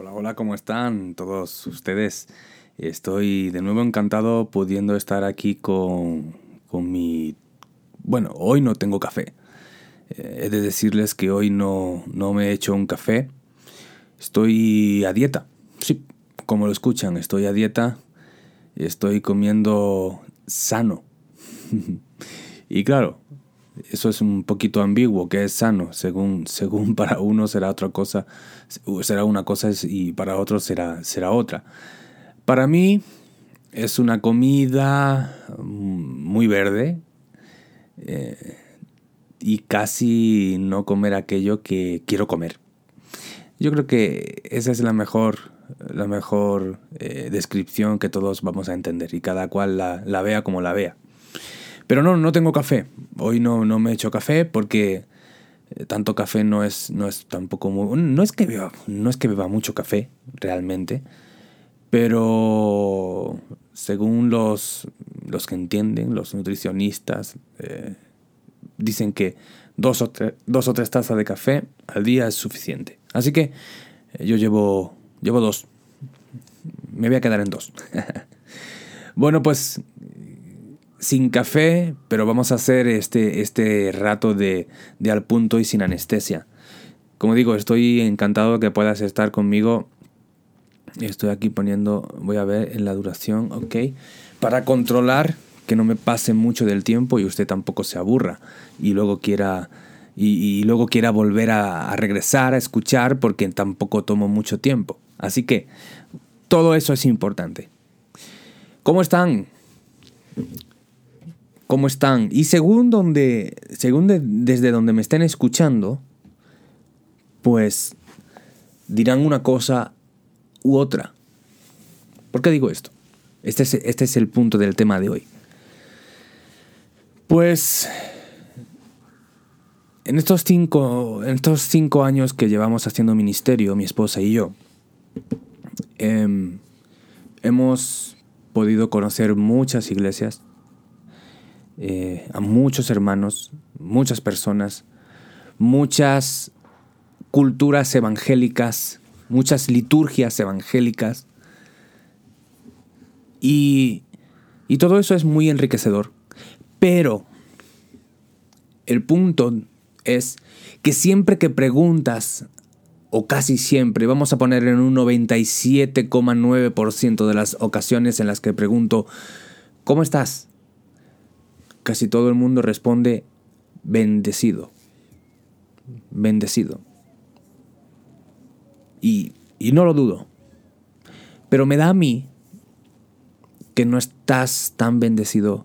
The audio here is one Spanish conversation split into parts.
Hola, hola, ¿cómo están todos ustedes? Estoy de nuevo encantado pudiendo estar aquí con, con mi... Bueno, hoy no tengo café. Eh, he de decirles que hoy no, no me he hecho un café. Estoy a dieta. Sí, como lo escuchan, estoy a dieta. Estoy comiendo sano. y claro, eso es un poquito ambiguo, que es sano, según, según para uno será otra cosa, será una cosa y para otro será, será otra. Para mí es una comida muy verde eh, y casi no comer aquello que quiero comer. Yo creo que esa es la mejor, la mejor eh, descripción que todos vamos a entender y cada cual la, la vea como la vea. Pero no, no tengo café. Hoy no, no me he hecho café porque eh, tanto café no es, no es tampoco muy... No es, que beba, no es que beba mucho café, realmente. Pero según los, los que entienden, los nutricionistas, eh, dicen que dos o, dos o tres tazas de café al día es suficiente. Así que eh, yo llevo, llevo dos. Me voy a quedar en dos. bueno, pues sin café, pero vamos a hacer este, este rato de, de al punto y sin anestesia. Como digo, estoy encantado que puedas estar conmigo. Estoy aquí poniendo, voy a ver en la duración, ok, para controlar que no me pase mucho del tiempo y usted tampoco se aburra y luego quiera y, luego quiera volver a, a, regresar a escuchar porque tampoco tomo mucho tiempo. Así que todo eso es importante. ¿Cómo están? Cómo están. Y según donde, según desde donde me estén escuchando, pues dirán una cosa u otra. ¿Por qué digo esto? Este es, este es el punto del tema de hoy. Pues en estos cinco, en estos cinco años que llevamos haciendo ministerio, mi esposa y yo, em, hemos podido conocer muchas iglesias, eh, a muchos hermanos, muchas personas, muchas culturas evangélicas, muchas liturgias evangélicas. Y, y todo eso es muy enriquecedor. Pero el punto es que siempre que preguntas, o casi siempre, vamos a poner en un 97,9% de las ocasiones en las que pregunto, ¿cómo estás? Casi todo el mundo responde bendecido. Bendecido. Y, y no lo dudo. Pero me da a mí que no estás tan bendecido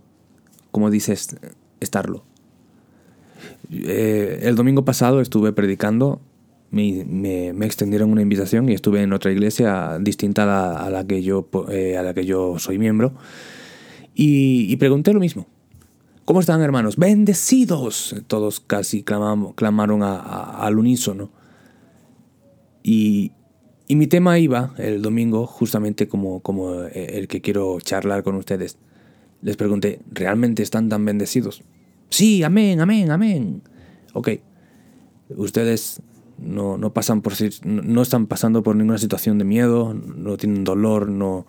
como dices estarlo. Eh, el domingo pasado estuve predicando, me, me, extendieron una invitación y estuve en otra iglesia distinta a la, que, yo, eh, a la que yo soy miembro y pregunté lo mismo. ¿Cómo están hermanos? Bendecidos. Todos casi clamaron al unísono. Y, y, mi tema iba el domingo justamente como, como el que quiero charlar con ustedes. Les pregunté, ¿realmente están tan bendecidos? Sí, amén, amén, amén. Ok, ustedes no, no pasan por no están pasando por ninguna situación de miedo, no tienen dolor, no,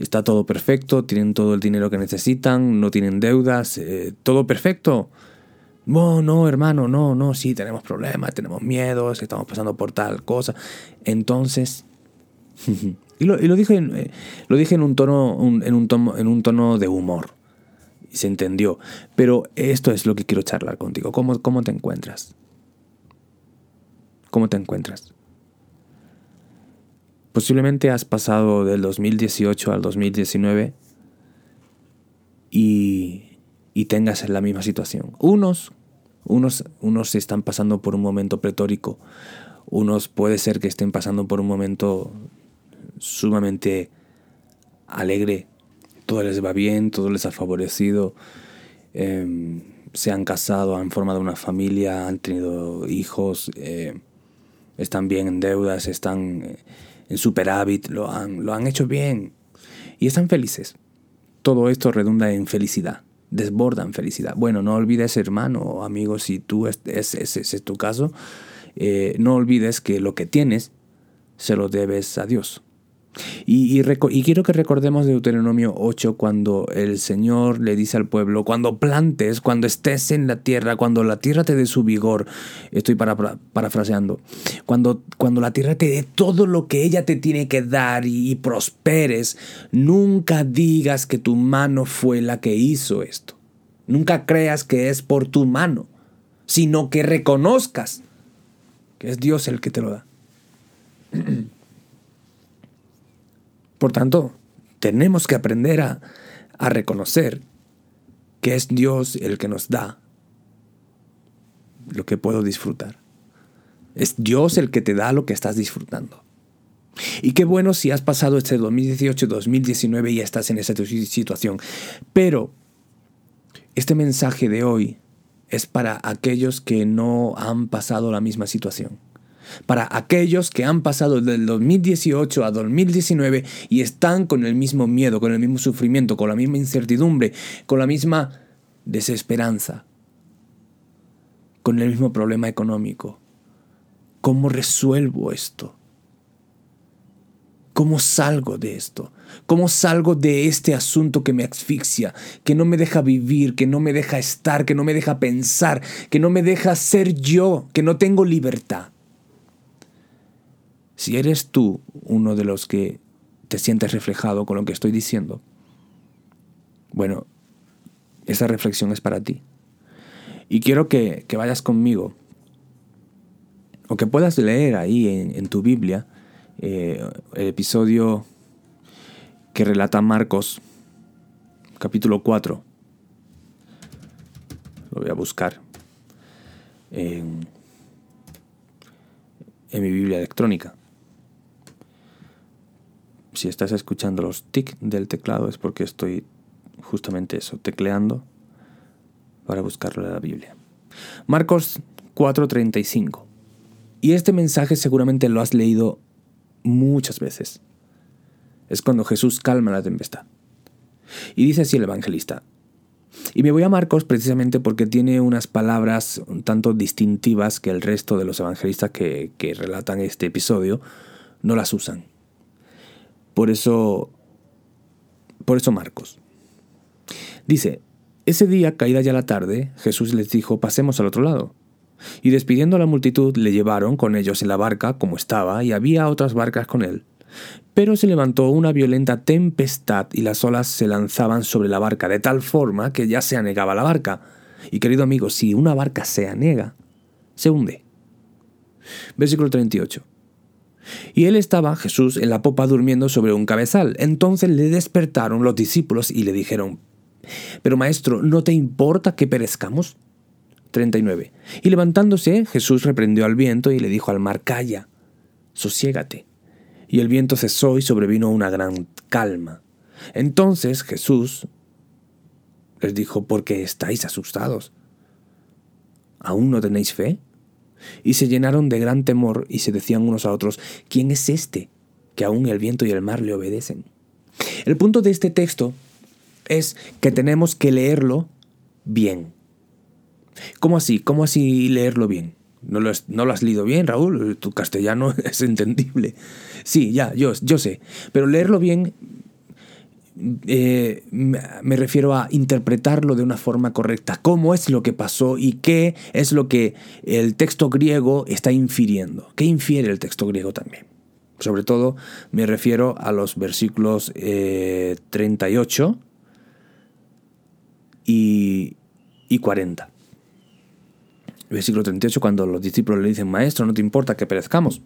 está todo perfecto, tienen todo el dinero que necesitan, no tienen deudas, eh, todo perfecto. No, no, hermano, no, no, sí, tenemos problemas, tenemos miedos, estamos pasando por tal cosa. Entonces, y, lo, dije, eh, lo dije en un, tono, en, un tono, en un tono de humor, y se entendió. Pero esto es lo que quiero charlar contigo. ¿Cómo, cómo te encuentras? ¿Cómo te encuentras? Posiblemente has pasado del 2018 al 2019 y, y tengas la misma situación. Unos, unos, unos están pasando por un momento pretórico, unos puede ser que estén pasando por un momento sumamente alegre, todo les va bien, todo les ha favorecido, em, se han casado, han formado una familia, han tenido hijos, eh, están bien en deudas, están... en superávit, lo han, lo han hecho bien y están felices. Todo esto redunda en felicidad, desborda en felicidad. Bueno, no olvides, hermano o amigo, si tú es, es, es, es tu caso, eh, no olvides que lo que tienes se lo debes a Dios. Y, quiero que recordemos Deuteronomio 8 cuando el Señor le dice al pueblo, cuando plantes, cuando estés en la tierra, cuando la tierra te dé su vigor, estoy para, parafraseando, cuando, cuando la tierra te dé todo lo que ella te tiene que dar y, y prosperes, nunca digas que tu mano fue la que hizo esto. Nunca creas que es por tu mano, sino que reconozcas que es Dios el que te lo da. Por tanto, tenemos que aprender a, reconocer que es Dios el que nos da lo que puedo disfrutar. Es Dios el que te da lo que estás disfrutando. Y qué bueno si has pasado este 2018-2019 y estás en esa situación. Pero este mensaje de hoy es para aquellos que no han pasado la misma situación para aquellos que han pasado del 2018 a 2019 y están con el mismo miedo, con el mismo sufrimiento, con la misma incertidumbre, con la misma desesperanza, con el mismo problema económico. ¿Cómo resuelvo esto? ¿Cómo salgo de esto? ¿Cómo salgo de este asunto que me asfixia, que no me deja vivir, que no me deja estar, que no me deja pensar, que no me deja ser yo, que no tengo libertad? Si eres tú uno de los que te sientes reflejado con lo que estoy diciendo, bueno, esa reflexión es para ti. Y quiero que, vayas conmigo, o que puedas leer ahí en, tu Biblia eh, el episodio que relata Marcos, capítulo 4. Lo voy a buscar en mi Biblia electrónica si estás escuchando los tic del teclado es porque estoy justamente eso, tecleando para buscarlo en la Biblia. Marcos 4:35. Y este mensaje seguramente lo has leído muchas veces. Es cuando Jesús calma la tempestad. Y dice así el evangelista. Y me voy a Marcos precisamente porque tiene unas palabras un tanto distintivas que el resto de los evangelistas que, que relatan este episodio no las usan. Por eso, por eso Marcos. Dice, ese día, caída ya la tarde, Jesús les dijo, pasemos al otro lado. Y despidiendo a la multitud, le llevaron con ellos en la barca como estaba, y había otras barcas con él. Pero se levantó una violenta tempestad y las olas se lanzaban sobre la barca de tal forma que ya se anegaba la barca. Y querido amigo, si una barca se anega, se hunde. Versículo 38. Y él estaba, Jesús, en la popa durmiendo sobre un cabezal. Entonces le despertaron los discípulos y le dijeron, Pero maestro, ¿no te importa que perezcamos? 39. Y levantándose, Jesús reprendió al viento y le dijo al mar, Calla, sosiégate. Y el viento cesó y sobrevino una gran calma. Entonces Jesús les dijo, ¿por qué estáis asustados? ¿Aún no tenéis fe? Y se llenaron de gran temor y se decían unos a otros, ¿quién es este que aún el viento y el mar le obedecen? El punto de este texto es que tenemos que leerlo bien. ¿Cómo así? ¿Cómo así leerlo bien? ¿No lo, has, ¿No lo has leído bien, Raúl? Tu castellano es entendible. Sí, ya, yo, yo sé. Pero leerlo bien eh, me refiero a interpretarlo de una forma correcta, cómo es lo que pasó y qué es lo que el texto griego está infiriendo, qué infiere el texto griego también. Sobre todo me refiero a los versículos 38 eh, y, y 40. Versículo 38 cuando los discípulos le dicen, Maestro, no te importa que perezcamos.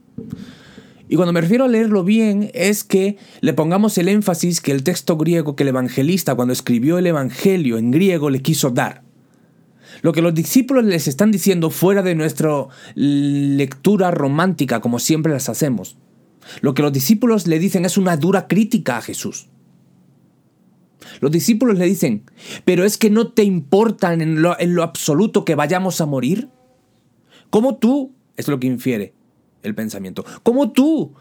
Y cuando me refiero a leerlo bien es que le pongamos el énfasis que el texto griego que el evangelista cuando escribió el Evangelio en griego le quiso dar. Lo que los discípulos les están diciendo fuera de nuestra lectura romántica como siempre las hacemos. Lo que los discípulos le dicen es una dura crítica a Jesús. Los discípulos le dicen, pero es que no te importa en lo, en lo absoluto que vayamos a morir. ¿Cómo tú? Es lo que infiere el pensamiento. Como tú,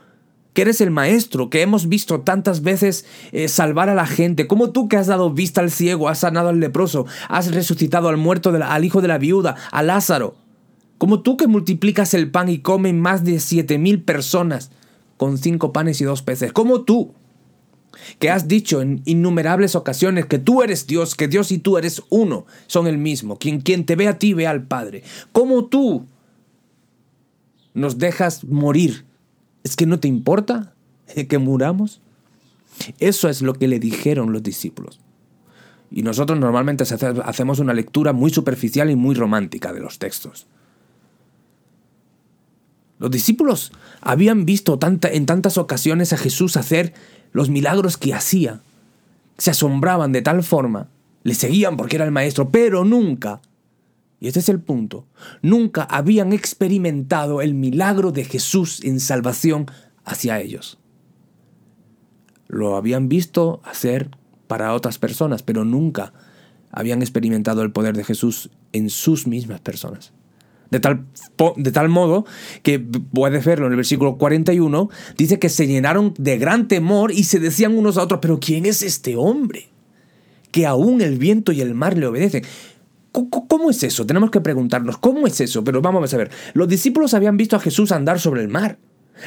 que eres el maestro, que hemos visto tantas veces eh, salvar a la gente, como tú que has dado vista al ciego, has sanado al leproso, has resucitado al muerto, al hijo de la viuda, a Lázaro, como tú que multiplicas el pan y comen más de siete mil personas, con cinco panes y dos peces. Como tú, que has dicho en innumerables ocasiones que tú eres Dios, que Dios y tú eres uno, son el mismo. Quien, quien te ve a ti ve al Padre. Como tú nos dejas morir. ¿Es que no te importa que muramos? Eso es lo que le dijeron los discípulos. Y nosotros normalmente hacemos una lectura muy superficial y muy romántica de los textos. Los discípulos habían visto en tantas ocasiones a Jesús hacer los milagros que hacía. Se asombraban de tal forma, le seguían porque era el maestro, pero nunca y este es el punto, nunca habían experimentado el milagro de Jesús en salvación hacia ellos. Lo habían visto hacer para otras personas, pero nunca habían experimentado el poder de Jesús en sus mismas personas. De tal, de tal, modo que puedes verlo en el versículo 41, dice que se llenaron de gran temor y se decían unos a otros, pero ¿quién es este hombre? Que aún el viento y el mar le obedecen. ¿Cómo es eso? Tenemos que preguntarnos, ¿cómo es eso? Pero vamos a ver, los discípulos habían visto a Jesús andar sobre el mar.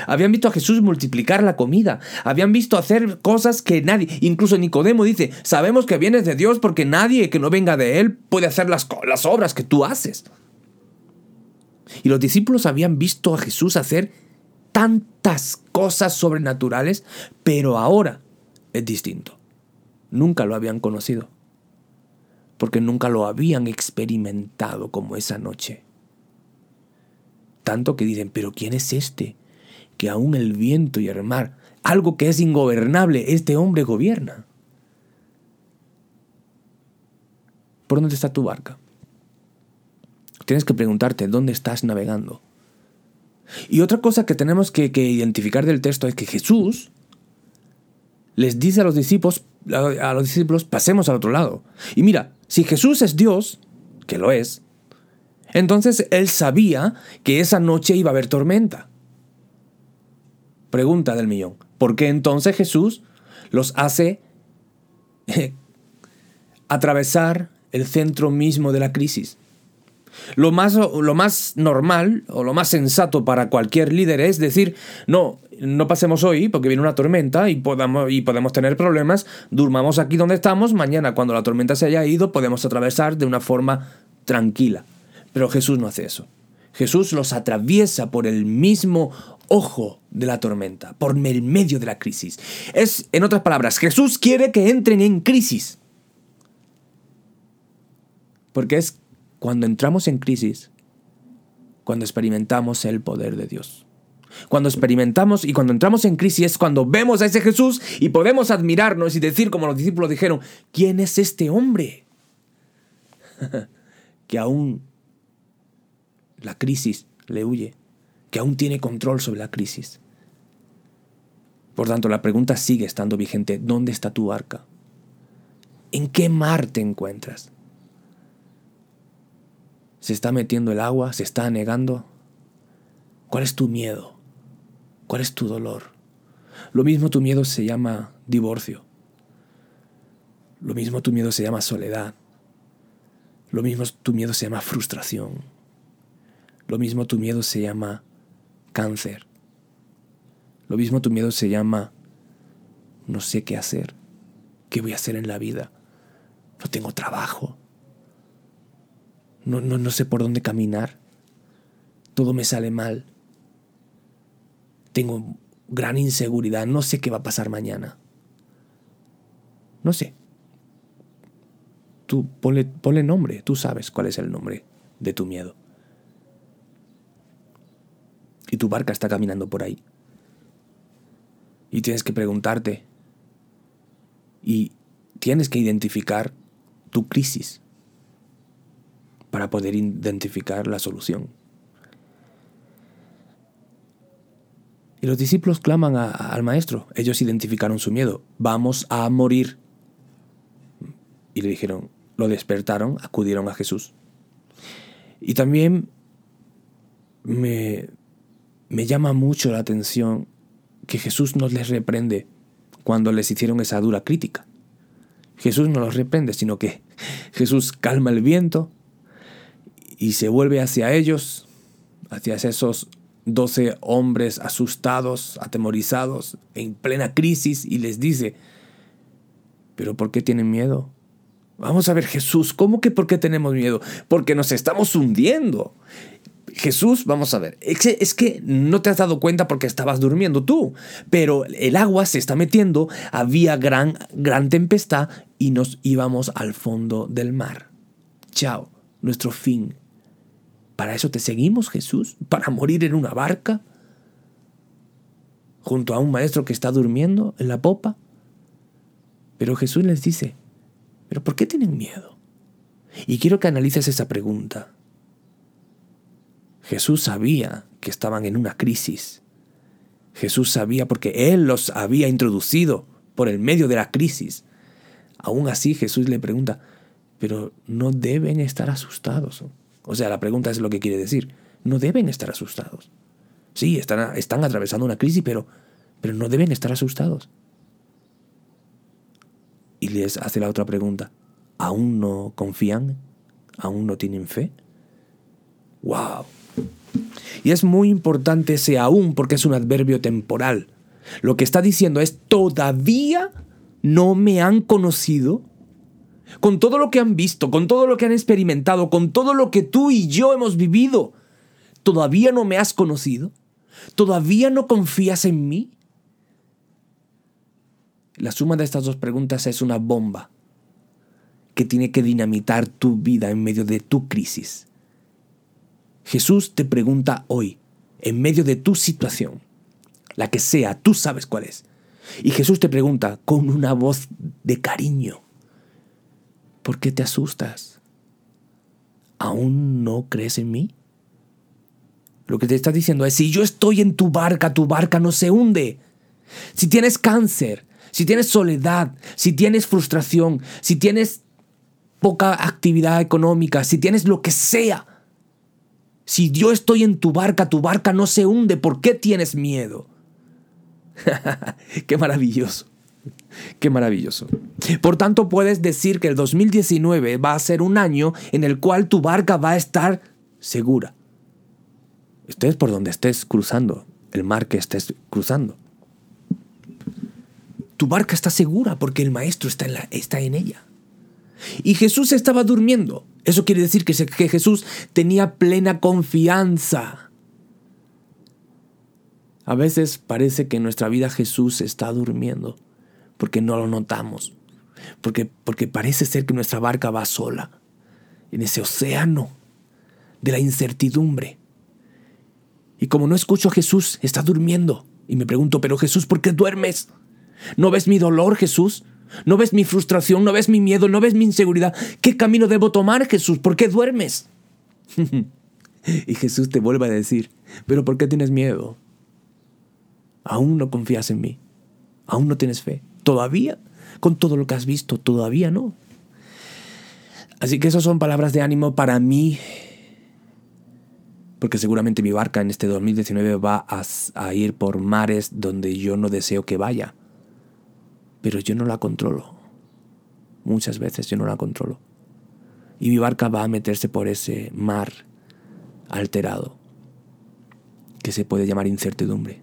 Habían visto a Jesús multiplicar la comida. Habían visto hacer cosas que nadie, incluso Nicodemo dice, sabemos que vienes de Dios porque nadie que no venga de Él puede hacer las, las obras que tú haces. Y los discípulos habían visto a Jesús hacer tantas cosas sobrenaturales, pero ahora es distinto. Nunca lo habían conocido porque nunca lo habían experimentado como esa noche. Tanto que dicen, pero ¿quién es este? Que aún el viento y el mar, algo que es ingobernable, este hombre gobierna. ¿Por dónde está tu barca? Tienes que preguntarte dónde estás navegando. Y otra cosa que tenemos que, que identificar del texto es que Jesús les dice a los discípulos, a los discípulos, pasemos al otro lado. Y mira, si Jesús es Dios, que lo es, entonces él sabía que esa noche iba a haber tormenta. Pregunta del millón. ¿Por qué entonces Jesús los hace atravesar el centro mismo de la crisis? Lo más, lo más normal o lo más sensato para cualquier líder es decir, no, no pasemos hoy porque viene una tormenta y podamos, y podemos tener problemas, durmamos aquí donde estamos, mañana cuando la tormenta se haya ido podemos atravesar de una forma tranquila. Pero Jesús no hace eso. Jesús los atraviesa por el mismo ojo de la tormenta, por el medio de la crisis. Es, en otras palabras, Jesús quiere que entren en crisis. Porque es cuando entramos en crisis, cuando experimentamos el poder de Dios. Cuando experimentamos y cuando entramos en crisis es cuando vemos a ese Jesús y podemos admirarnos y decir, como los discípulos dijeron, ¿quién es este hombre? que aún la crisis le huye, que aún tiene control sobre la crisis. Por tanto, la pregunta sigue estando vigente, ¿dónde está tu arca? ¿En qué mar te encuentras? ¿Se está metiendo el agua? ¿Se está anegando? ¿Cuál es tu miedo? ¿Cuál es tu dolor? Lo mismo tu miedo se llama divorcio. Lo mismo tu miedo se llama soledad. Lo mismo tu miedo se llama frustración. Lo mismo tu miedo se llama cáncer. Lo mismo tu miedo se llama no sé qué hacer. ¿Qué voy a hacer en la vida? No tengo trabajo. No, no, no sé por dónde caminar. Todo me sale mal. Tengo gran inseguridad. No sé qué va a pasar mañana. No sé. Tú ponle, ponle nombre. Tú sabes cuál es el nombre de tu miedo. Y tu barca está caminando por ahí. Y tienes que preguntarte. Y tienes que identificar tu crisis para poder identificar la solución. Y los discípulos claman al maestro. Ellos identificaron su miedo. Vamos a morir. Y le dijeron, lo despertaron, acudieron a Jesús. Y también me, llama mucho la atención que Jesús no les reprende cuando les hicieron esa dura crítica. Jesús no los reprende, sino que Jesús calma el viento, y se vuelve hacia ellos, hacia esos doce hombres asustados, atemorizados, en plena crisis, y les dice, ¿pero por qué tienen miedo? Vamos a ver, Jesús, ¿cómo que por qué tenemos miedo? Porque nos estamos hundiendo. Jesús, vamos a ver, es que, no te has dado cuenta porque estabas durmiendo tú, pero el agua se está metiendo, había gran, gran tempestad y nos íbamos al fondo del mar. Chao, nuestro fin. ¿Para eso te seguimos, Jesús? ¿Para morir en una barca? ¿Junto a un maestro que está durmiendo en la popa? Pero Jesús les dice, ¿pero por qué tienen miedo? Y quiero que analices esa pregunta. Jesús sabía que estaban en una crisis. Jesús sabía porque Él los había introducido por el medio de la crisis. Aún así Jesús le pregunta, pero no deben estar asustados. O sea, la pregunta es lo que quiere decir. No deben estar asustados. Sí, están, están atravesando una crisis, pero, pero no deben estar asustados. Y les hace la otra pregunta. ¿Aún no confían? ¿Aún no tienen fe? ¡Wow! Y es muy importante ese aún porque es un adverbio temporal. Lo que está diciendo es todavía no me han conocido. Con todo lo que han visto, con todo lo que han experimentado, con todo lo que tú y yo hemos vivido, ¿todavía no me has conocido? ¿Todavía no confías en mí? La suma de estas dos preguntas es una bomba que tiene que dinamitar tu vida en medio de tu crisis. Jesús te pregunta hoy, en medio de tu situación, la que sea, tú sabes cuál es. Y Jesús te pregunta con una voz de cariño, ¿por qué te asustas? ¿Aún no crees en mí? Lo que te está diciendo es, si yo estoy en tu barca, tu barca no se hunde. Si tienes cáncer, si tienes soledad, si tienes frustración, si tienes poca actividad económica, si tienes lo que sea, si yo estoy en tu barca, tu barca no se hunde, ¿por qué tienes miedo? qué maravilloso. Qué maravilloso. Por tanto, puedes decir que el 2019 va a ser un año en el cual tu barca va a estar segura. Estés por donde estés cruzando, el mar que estés cruzando. Tu barca está segura porque el maestro está en, la, está en ella. Y Jesús estaba durmiendo. Eso quiere decir que, que Jesús tenía plena confianza. A veces parece que en nuestra vida Jesús está durmiendo porque no lo notamos, porque, porque parece ser que nuestra barca va sola en ese océano de la incertidumbre. Y como no escucho a Jesús, está durmiendo. Y me pregunto, pero Jesús, ¿por qué duermes? ¿No ves mi dolor, Jesús? ¿No ves mi frustración? ¿No ves mi miedo? ¿No ves mi inseguridad? ¿Qué camino debo tomar, Jesús? ¿Por qué duermes? y Jesús te vuelve a decir, pero ¿por qué tienes miedo? Aún no confías en mí. Aún no tienes fe. Todavía, con todo lo que has visto, todavía no. Así que esas son palabras de ánimo para mí, porque seguramente mi barca en este 2019 va a, ir por mares donde yo no deseo que vaya pero yo no la controlo. Muchas veces yo no la controlo. Y mi barca va a meterse por ese mar alterado, que se puede llamar incertidumbre,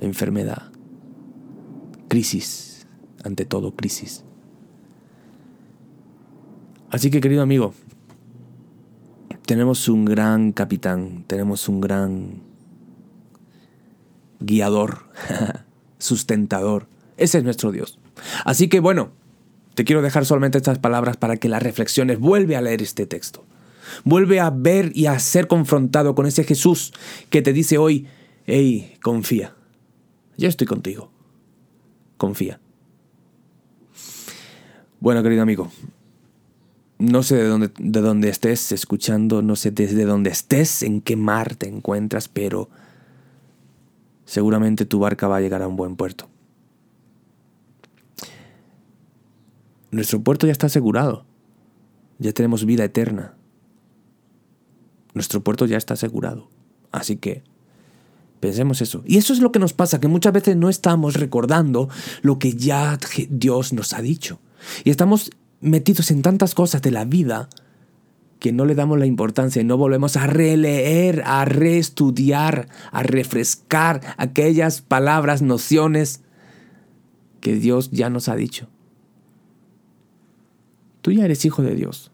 enfermedad, crisis, ante todo crisis. Así que querido amigo, tenemos un gran capitán, tenemos un gran guiador sustentador. Ese es nuestro Dios. Así que bueno, te quiero dejar solamente estas palabras para que las reflexiones. Vuelve a leer este texto. Vuelve a ver y a ser confrontado con ese Jesús que te dice hoy, hey, confía. Yo estoy contigo. Confía. Bueno, querido amigo, no sé de dónde, de dónde estés escuchando, no sé desde dónde estés, en qué mar te encuentras, pero seguramente tu barca va a llegar a un buen puerto. Nuestro puerto ya está asegurado. Ya tenemos vida eterna. Nuestro puerto ya está asegurado. Así que pensemos eso. Y eso es lo que nos pasa, que muchas veces no estamos recordando lo que ya Dios nos ha dicho. Y estamos metidos en tantas cosas de la vida que no le damos la importancia y no volvemos a releer, a reestudiar, a refrescar aquellas palabras, nociones que Dios ya nos ha dicho. Tú ya eres hijo de Dios.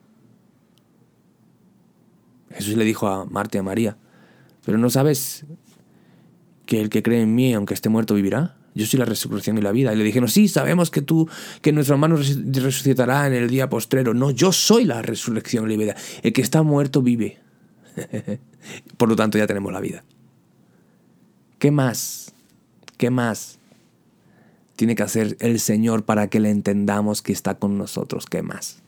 Jesús le dijo a Marta y a María, pero no sabes que el que cree en mí, aunque esté muerto, vivirá. Yo soy la resurrección y la vida. Y le dijeron, sí, sabemos que tú, que nuestro hermano resucitará en el día postrero. No, yo soy la resurrección y la vida. El que está muerto vive. Por lo tanto, ya tenemos la vida. ¿Qué más? ¿Qué más tiene que hacer el Señor para que le entendamos que está con nosotros? ¿Qué más?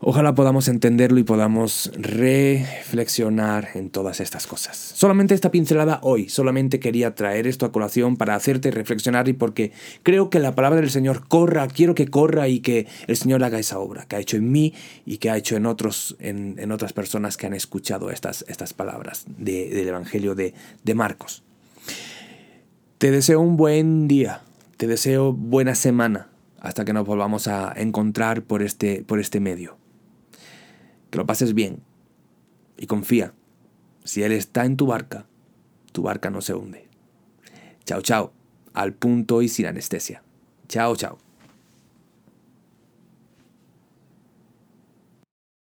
Ojalá podamos entenderlo y podamos reflexionar en todas estas cosas. Solamente esta pincelada hoy, solamente quería traer esto a colación para hacerte reflexionar y porque creo que la palabra del Señor corra, quiero que corra y que el Señor haga esa obra que ha hecho en mí y que ha hecho en, otros, en, otras personas que han escuchado estas, estas palabras del Evangelio de, de Marcos. Te deseo un buen día, te deseo buena semana hasta que nos volvamos a encontrar por este, por este medio que lo pases bien y confía. Si Él está en tu barca, tu barca no se hunde. Chao, chao. Al punto y sin anestesia. Chao, chao.